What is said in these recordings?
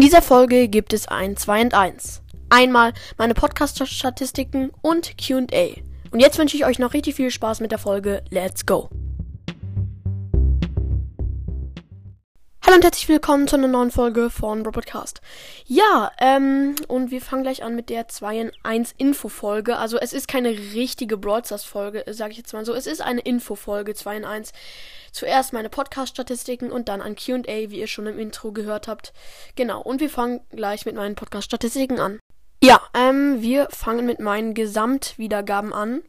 In dieser Folge gibt es ein 2 und 1. Einmal meine Podcast-Statistiken und QA. Und jetzt wünsche ich euch noch richtig viel Spaß mit der Folge. Let's go! Hallo und herzlich willkommen zu einer neuen Folge von Robotcast. Ja, ähm, und wir fangen gleich an mit der 2 in 1 Info-Folge. Also es ist keine richtige Broadcast-Folge, sage ich jetzt mal so. Es ist eine Info-Folge 2 in 1. Zuerst meine Podcast-Statistiken und dann ein QA, wie ihr schon im Intro gehört habt. Genau, und wir fangen gleich mit meinen Podcast-Statistiken an. Ja, ähm, wir fangen mit meinen Gesamtwiedergaben an.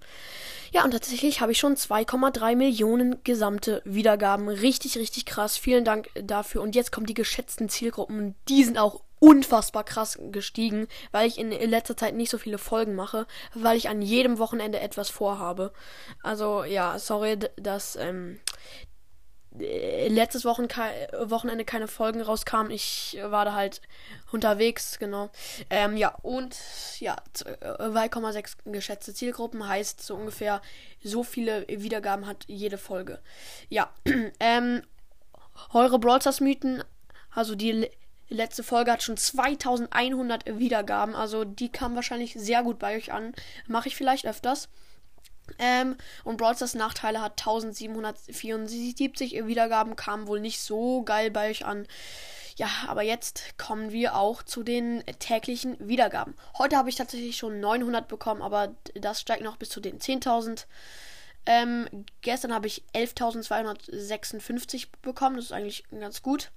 Ja, und tatsächlich habe ich schon 2,3 Millionen gesamte Wiedergaben. Richtig, richtig krass. Vielen Dank dafür. Und jetzt kommen die geschätzten Zielgruppen. Die sind auch unfassbar krass gestiegen, weil ich in letzter Zeit nicht so viele Folgen mache, weil ich an jedem Wochenende etwas vorhabe. Also ja, sorry, dass ähm, äh, letztes Wochen Wochenende keine Folgen rauskamen. Ich war da halt unterwegs, genau. Ähm, ja, und ja, 2,6 äh, geschätzte Zielgruppen heißt so ungefähr so viele Wiedergaben hat jede Folge. Ja, ähm, eure Brawl Stars Mythen, also die letzte Folge hat schon 2100 Wiedergaben, also die kam wahrscheinlich sehr gut bei euch an. Mache ich vielleicht öfters. Ähm, und Brawl Stars Nachteile hat 1774 Wiedergaben, kam wohl nicht so geil bei euch an. Ja, aber jetzt kommen wir auch zu den täglichen Wiedergaben. Heute habe ich tatsächlich schon 900 bekommen, aber das steigt noch bis zu den 10.000. Ähm, gestern habe ich 11.256 bekommen, das ist eigentlich ganz gut.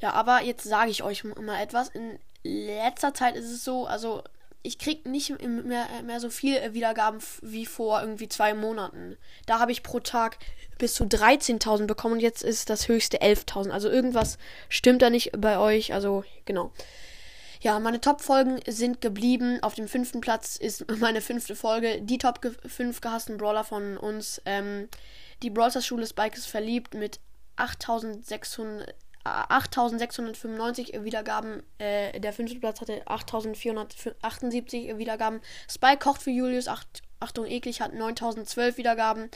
Ja, aber jetzt sage ich euch mal etwas. In letzter Zeit ist es so, also ich krieg nicht mehr, mehr so viel Wiedergaben wie vor irgendwie zwei Monaten. Da habe ich pro Tag bis zu 13.000 bekommen und jetzt ist das höchste 11.000. Also irgendwas stimmt da nicht bei euch. Also genau. Ja, meine Top-Folgen sind geblieben. Auf dem fünften Platz ist meine fünfte Folge. Die Top 5 gehassten Brawler von uns. Ähm, die Brawlers Schule Spike ist verliebt mit 8600 8695 Wiedergaben. Äh, der fünfte Platz hatte 8478 Wiedergaben. Spike kocht für Julius. Ach, Achtung, eklig, hat 9012 Wiedergaben.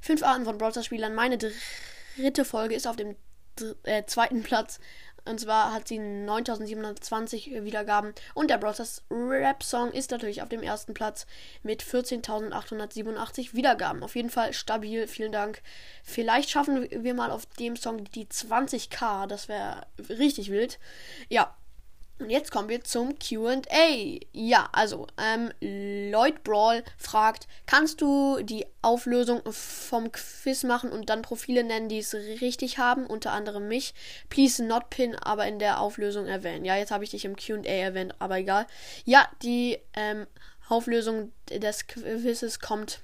Fünf Arten von Brawler Spielern. Meine dritte Folge ist auf dem äh, zweiten Platz und zwar hat sie 9720 Wiedergaben. Und der Brothers Rap-Song ist natürlich auf dem ersten Platz mit 14.887 Wiedergaben. Auf jeden Fall stabil. Vielen Dank. Vielleicht schaffen wir mal auf dem Song die 20k. Das wäre richtig wild. Ja, und jetzt kommen wir zum QA. Ja, also, ähm, Lloyd Brawl fragt, kannst du die Auflösung vom Quiz machen und dann Profile nennen, die es richtig haben, unter anderem mich? Please not pin, aber in der Auflösung erwähnen. Ja, jetzt habe ich dich im QA erwähnt, aber egal. Ja, die ähm, Auflösung des Quizzes kommt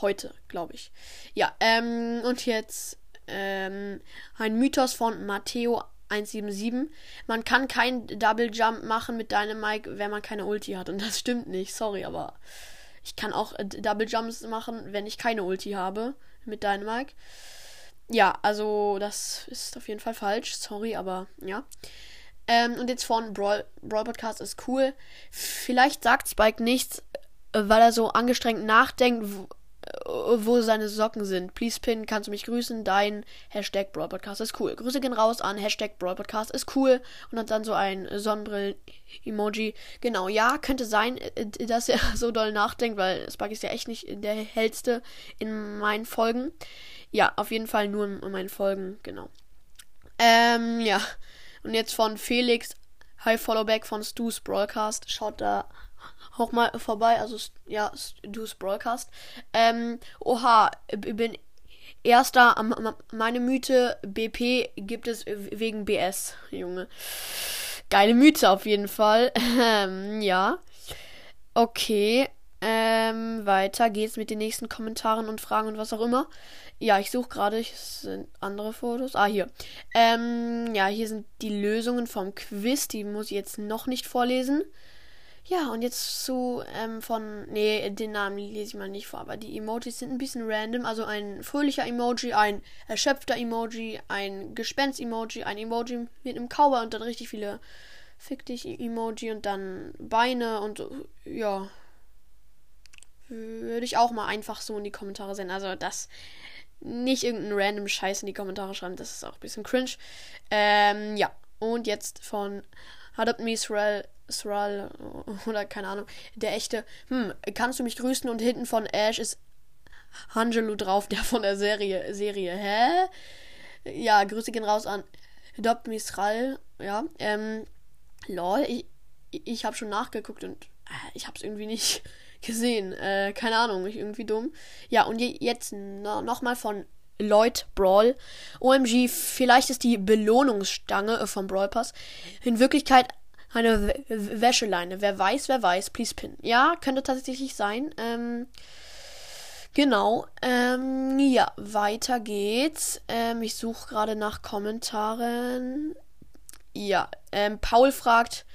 heute, glaube ich. Ja, ähm, und jetzt ähm, ein Mythos von Matteo 177. Man kann kein Double Jump machen mit deinem Mike, wenn man keine Ulti hat. Und das stimmt nicht, sorry, aber ich kann auch äh, Double Jumps machen, wenn ich keine Ulti habe mit deinem Mike. Ja, also das ist auf jeden Fall falsch, sorry, aber ja. Ähm, und jetzt von Brawl, Brawl Podcast ist cool. Vielleicht sagt Spike nichts, äh, weil er so angestrengt nachdenkt, wo seine Socken sind. Please pin, kannst du mich grüßen? Dein Hashtag Brawl Podcast ist cool. Grüße gehen raus an Hashtag Brawl Podcast ist cool. Und hat dann so ein Sonnenbrill-Emoji. Genau, ja, könnte sein, äh, dass er so doll nachdenkt, weil Spike ist ja echt nicht der hellste in meinen Folgen. Ja, auf jeden Fall nur in meinen Folgen, genau. Ähm, ja. Und jetzt von Felix. Hi, Followback von Stu's Broadcast. Schaut da auch mal vorbei. Also, ja, Du's Broadcast. Ähm, oha, bin erster. Meine Mythe BP gibt es wegen BS, Junge. Geile Mythe auf jeden Fall. Ähm, ja. Okay. Ähm, weiter geht's mit den nächsten Kommentaren und Fragen und was auch immer. Ja, ich suche gerade, es sind andere Fotos. Ah, hier. Ähm, ja, hier sind die Lösungen vom Quiz. Die muss ich jetzt noch nicht vorlesen. Ja, und jetzt zu ähm, von. Nee, den Namen lese ich mal nicht vor, aber die Emojis sind ein bisschen random. Also ein fröhlicher Emoji, ein erschöpfter Emoji, ein Gespenst-Emoji, ein Emoji mit einem Cowboy und dann richtig viele Fick dich Emoji und dann Beine und ja. Würde ich auch mal einfach so in die Kommentare senden. Also das. Nicht irgendeinen random Scheiß in die Kommentare schreiben, das ist auch ein bisschen cringe. Ähm, ja. Und jetzt von Adopt Me Israel, Israel oder keine Ahnung, der echte. Hm, kannst du mich grüßen? Und hinten von Ash ist Angelo drauf, der von der Serie. Serie. Hä? Ja, Grüße gehen raus an Adopt Me Israel. Ja, ähm, lol, ich, ich habe schon nachgeguckt und äh, ich habe es irgendwie nicht gesehen. Äh, keine Ahnung, ich irgendwie dumm. Ja, und je, jetzt no, nochmal von Lloyd Brawl. OMG, vielleicht ist die Belohnungsstange äh, vom Brawl Pass in Wirklichkeit eine w Wäscheleine. Wer weiß, wer weiß, please pin. Ja, könnte tatsächlich sein. Ähm, genau. Ähm, ja, weiter geht's. Ähm, ich suche gerade nach Kommentaren. Ja, ähm, Paul fragt,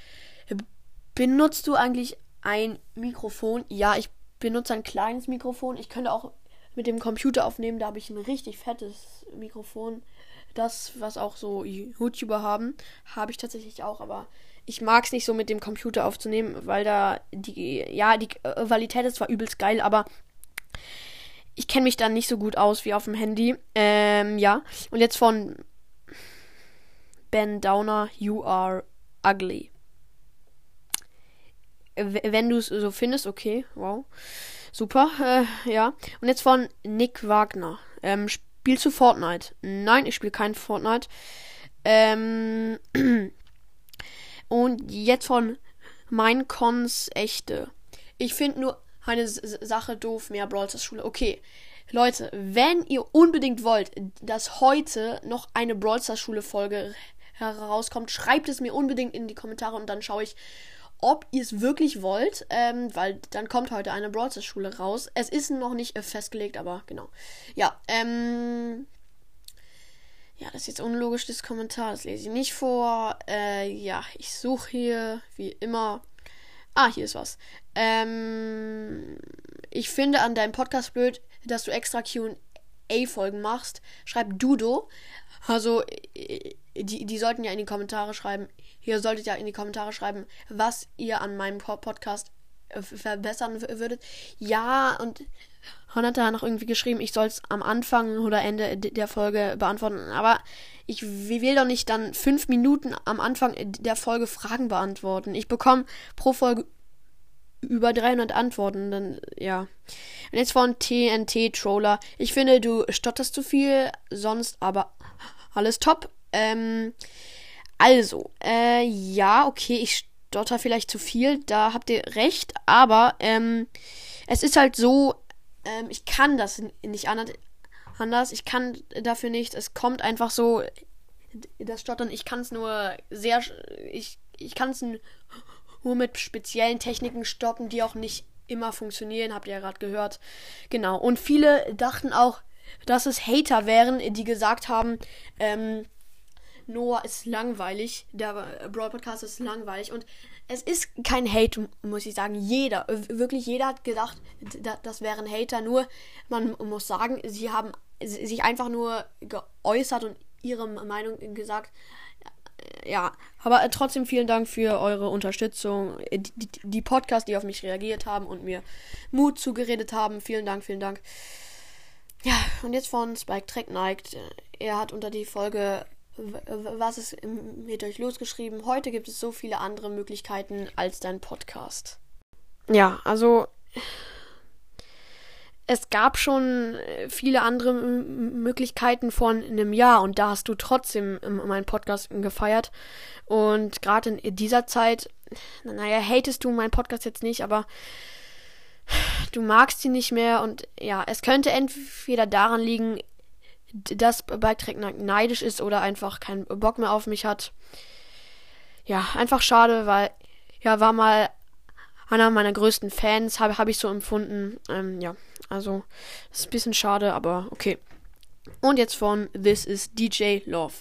benutzt du eigentlich ein Mikrofon? Ja, ich benutze ein kleines Mikrofon. Ich könnte auch mit dem Computer aufnehmen. Da habe ich ein richtig fettes Mikrofon. Das, was auch so YouTuber haben, habe ich tatsächlich auch. Aber ich mag es nicht so mit dem Computer aufzunehmen, weil da die, ja, die Qualität ist zwar übelst geil, aber ich kenne mich dann nicht so gut aus wie auf dem Handy. Ähm, ja. Und jetzt von Ben Downer, You Are Ugly. Wenn du es so findest, okay, wow. Super, äh, ja. Und jetzt von Nick Wagner. Ähm, spielst du Fortnite? Nein, ich spiele kein Fortnite. Ähm, und jetzt von Mein Cons Echte. Ich finde nur eine S Sache doof, mehr Brawl Schule. Okay, Leute, wenn ihr unbedingt wollt, dass heute noch eine Brawl Schule Folge herauskommt, schreibt es mir unbedingt in die Kommentare und dann schaue ich, ob ihr es wirklich wollt, ähm, weil dann kommt heute eine Brawl Schule raus. Es ist noch nicht äh, festgelegt, aber genau. Ja, ähm. Ja, das ist jetzt unlogisch, das Kommentar. Das lese ich nicht vor. Äh, ja, ich suche hier, wie immer. Ah, hier ist was. Ähm, ich finde an deinem Podcast blöd, dass du extra QA-Folgen machst. Schreib Dudo. Also, äh, die, die sollten ja in die Kommentare schreiben, Ihr solltet ja in die Kommentare schreiben, was ihr an meinem Podcast äh, verbessern würdet. Ja, und Honata hat noch irgendwie geschrieben, ich soll es am Anfang oder Ende der Folge beantworten. Aber ich will doch nicht dann fünf Minuten am Anfang der Folge Fragen beantworten. Ich bekomme pro Folge über 300 Antworten. Dann, ja. Und jetzt von TNT Troller. Ich finde, du stotterst zu viel, sonst aber alles top. Ähm, also, äh, ja, okay, ich stotter vielleicht zu viel, da habt ihr recht, aber ähm, es ist halt so, ähm, ich kann das nicht anders, ich kann dafür nicht, es kommt einfach so, das Stottern, ich kann es nur sehr, ich, ich kann es nur mit speziellen Techniken stoppen, die auch nicht immer funktionieren, habt ihr ja gerade gehört. Genau, und viele dachten auch, dass es Hater wären, die gesagt haben, ähm, Noah ist langweilig, der Brawl Podcast ist langweilig und es ist kein Hate, muss ich sagen. Jeder, wirklich jeder hat gedacht, das wären Hater. Nur, man muss sagen, sie haben sich einfach nur geäußert und ihre Meinung gesagt. Ja, aber trotzdem vielen Dank für eure Unterstützung. Die, die, die Podcasts, die auf mich reagiert haben und mir Mut zugeredet haben. Vielen Dank, vielen Dank. Ja, und jetzt von Spike Track neigt. Er hat unter die Folge was ist mit euch losgeschrieben? Heute gibt es so viele andere Möglichkeiten als dein Podcast. Ja, also es gab schon viele andere Möglichkeiten von einem Jahr und da hast du trotzdem meinen Podcast gefeiert. Und gerade in dieser Zeit, naja, hatest du meinen Podcast jetzt nicht, aber du magst ihn nicht mehr und ja, es könnte entweder daran liegen, dass Bike neidisch ist oder einfach keinen Bock mehr auf mich hat. Ja, einfach schade, weil ja, war mal einer meiner größten Fans, habe hab ich so empfunden. Ähm, ja, also ist ein bisschen schade, aber okay. Und jetzt von This is DJ Love.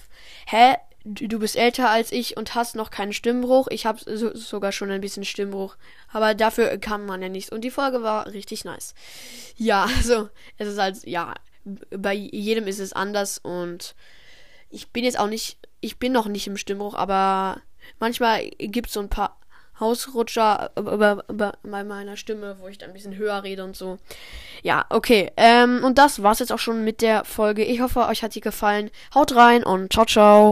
Hä? Du bist älter als ich und hast noch keinen Stimmbruch. Ich habe so, sogar schon ein bisschen Stimmbruch. Aber dafür kann man ja nichts. Und die Folge war richtig nice. Ja, also, es ist halt, ja, bei jedem ist es anders und ich bin jetzt auch nicht, ich bin noch nicht im Stimmbruch, aber manchmal gibt es so ein paar Hausrutscher bei meiner Stimme, wo ich dann ein bisschen höher rede und so. Ja, okay. Ähm, und das war's jetzt auch schon mit der Folge. Ich hoffe, euch hat sie gefallen. Haut rein und ciao, ciao.